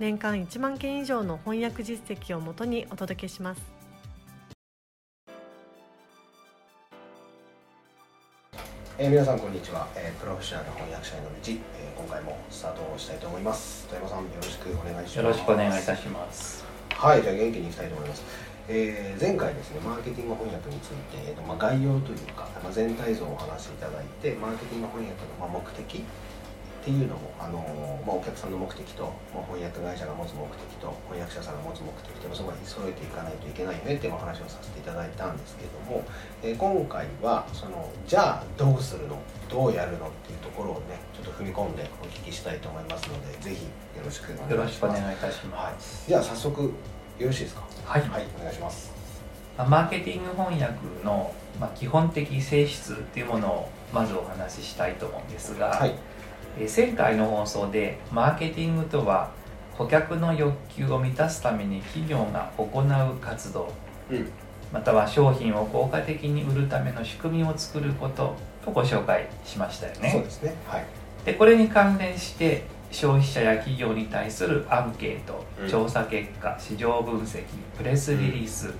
年間1万件以上の翻訳実績をもとにお届けします。えー、皆さんこんにちは、えー、プロフェッショナル翻訳者への道、えー、今回もスタートをしたいと思います。富山さんよろしくお願いします。よろしくお願いいたします。はいじゃあ元気にいきたいと思います。えー、前回ですねマーケティング翻訳について、えーとまあ、概要というか、まあ、全体像をお話しいただいてマーケティング翻訳の、まあ、目的っていうのも、あのまあ、お客さんの目的と、まあ、翻訳会社が持つ目的と翻訳者さんが持つ目的とそこに揃えていかないといけないよねっていうお話をさせていただいたんですけども、えー、今回はそのじゃあどうするの？どうやるのっていうところをねちょっと踏み込んでお聞きしたいと思いますのでぜひよろしくお願いします。よろしくお願いいたします、はい、じゃあ早速よろしいですか？はい、はい、お願いします。マーケティング翻訳の、まあ、基本的性質っていうものをまずお話ししたいと思うんですが、はい前回の放送でマーケティングとは顧客の欲求を満たすために企業が行う活動、うん、または商品を効果的に売るための仕組みを作ることとご紹介しましたよね。そうですね、はい、でこれに関連して消費者や企業に対するアンケート、うん、調査結果市場分析プレスリリース、うん、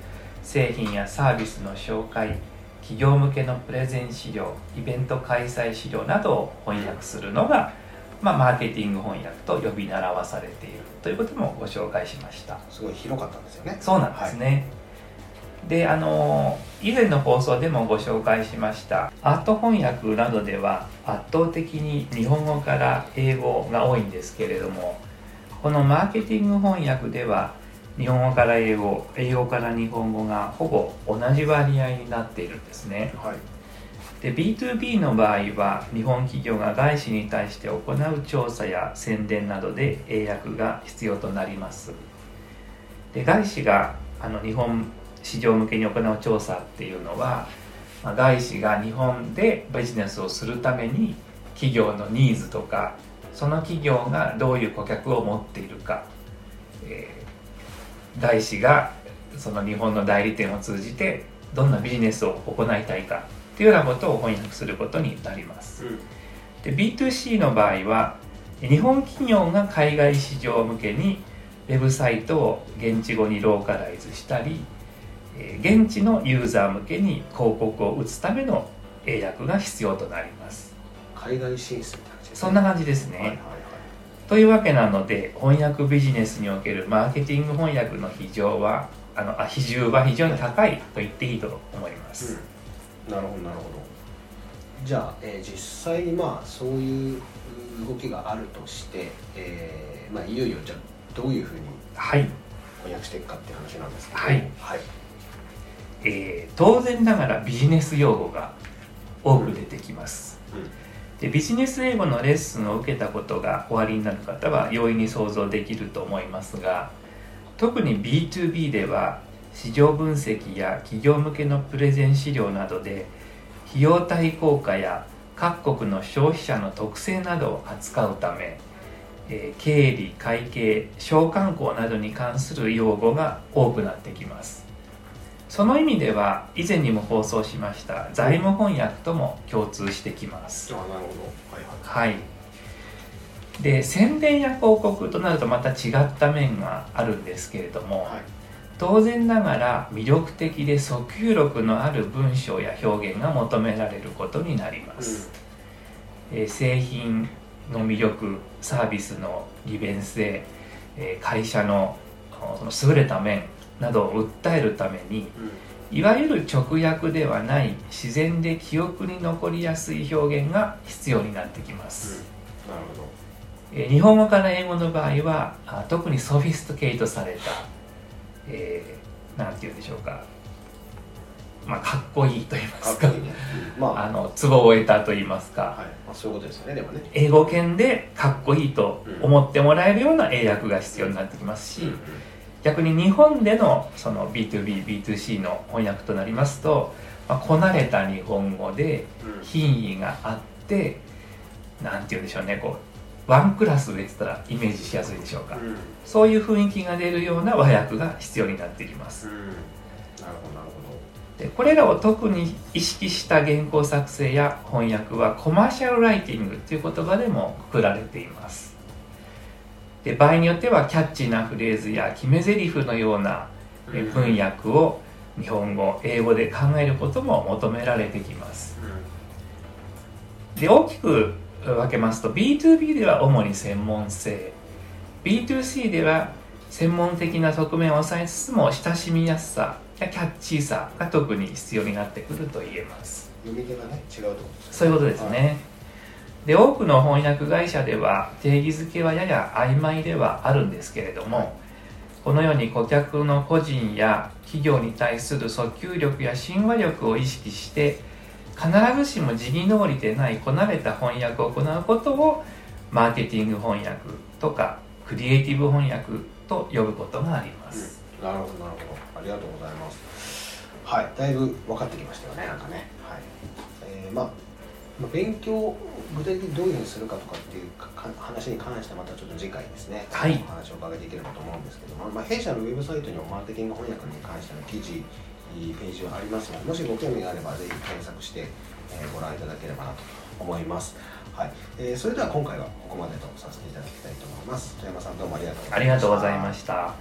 製品やサービスの紹介企業向けのプレゼン資料イベント開催資料などを翻訳するのが、まあ、マーケティング翻訳と呼び習わされているということもご紹介しました。すごい広かったんですよね。そうなんですね、はい、であの以前の放送でもご紹介しましたアート翻訳などでは圧倒的に日本語から英語が多いんですけれどもこのマーケティング翻訳では日本語から英語英語から日本語がほぼ同じ割合になっているんですね、はい、で B2B の場合は日本企業が外資に対して行う調査や宣伝などで英訳が必要となります。で外資があの日本市場向けに行う調査っていうのは、まあ、外資が日本でビジネスをするために企業のニーズとかその企業がどういう顧客を持っているか、えー大使がその日本の代理店を通じてどんなビジネスを行いたいかっていうようなことを翻訳することになります、うん、で B2C の場合は日本企業が海外市場向けにウェブサイトを現地語にローカライズしたり現地のユーザー向けに広告を打つための英訳が必要となります。海外進出そんな感じですね、はいはいというわけなので翻訳ビジネスにおけるマーケティング翻訳の比重はあのあ比重は非常に高いと言っていいと思います、うん、なるほどなるほど。じゃあ、えー、実際にまあそういう動きがあるとして、えーまあ、いよいよじゃあどういうふうに翻訳していくかっていう話なんですけど、はい、はい、えー、当然ながらビジネス用語が多く出てきます、うん、うんでビジネス英語のレッスンを受けたことがおありになる方は容易に想像できると思いますが特に B2B では市場分析や企業向けのプレゼン資料などで費用対効果や各国の消費者の特性などを扱うため、え、経理会計商慣行などに関する用語が多くなってきます。その意味では以前にも放送しました財務翻訳とも共通してきます。あなるほど。はい、はい、で宣伝や広告となるとまた違った面があるんですけれども、はい、当然ながら魅力的で訴求力のある文章や表現が求められることになります、うん、え製品の魅力サービスの利便性、え会社のその優れた面などを訴えるために、いわゆる直訳ではない自然で記憶に残りやすい表現が必要になってきます、うん、なるほど。え日本語から英語の場合は特にソフィストケイトされた、えー、なんて言うんでしょうか。まあ、かっこいいと言いますか。ね、うんまあ。あのツボを得たと言いますか、はい。まあ、そういうことですよねでもね。英語圏でかっこいいと思ってもらえるような英訳が必要になってきますし、うんうん逆に日本でのその B2BB2C の翻訳となりますと、まあ、こなれた日本語でうん。品位があってなんて言うんでしょうねこうワンクラスで言ってたらイメージしやすいでしょうか、うん。そういう雰囲気が出るような和訳が必要になってきます。うん。なるほどなるほでこれらを特に意識した原稿作成や翻訳はコマーシャルライティングという言葉でもくくられていますで場合によってはキャッチーなフレーズや決め台詞のような文訳を日本語英語で考えることも求められてきます。で大きく分けますと B2B では主に専門性。B2C では専門的な側面を抑えつつも親しみやすさやキャッチーさが特に必要になってくると言えます。読み手がね違うとそういうことですねで多くの翻訳会社では定義づけはやや曖昧ではあるんですけれども、はい。このように顧客の個人や企業に対する訴求力や親和力を意識して必ずしも字に能りでないこなれた翻訳を行うことをマーケティング翻訳とかクリエイティブ翻訳と呼ぶことがあります、なるほどなるほど。ありがとうございます。はいだいぶ分かってきましたよねなんかね。はい。えーまあまあ勉強具体的にどういうふうにするかとかっていうかか話に関してはまたちょっと次回ですね、はい。お話を伺っていければと思うんですけども、まあ、弊社のウェブサイトにもマーケティング翻訳に関しての記事ページはありますのでもしご興味があればぜひ検索して、えーご覧いただければなと思います。はい、えーそれでは今回はここまでとさせていただきたいと思います。富山さんどうもありがとうございました。ありがとうございました。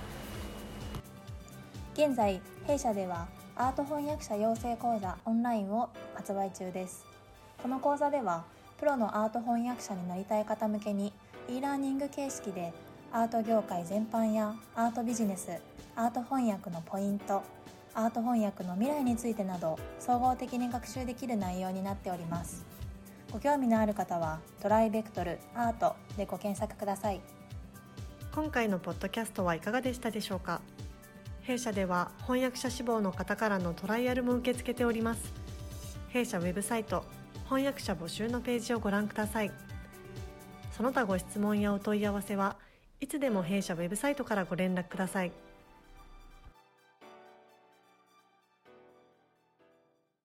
現在弊社ではアート翻訳者養成講座オンラインを発売中ですこの講座ではプロのアート翻訳者になりたい方向けに e ラーニング形式でアート業界全般やアートビジネスアート翻訳のポイントアート翻訳の未来についてなど総合的に学習できる内容になっております。ご興味のある方はトライベクトルアートでご検索ください。今回のポッドキャストはいかがでしたでしょうか？弊社では翻訳者志望の方からのトライアルも受け付けております。弊社ウェブサイト翻訳者募集のページをご覧ください。その他ご質問やお問い合わせはいつでも弊社ウェブサイトからご連絡ください。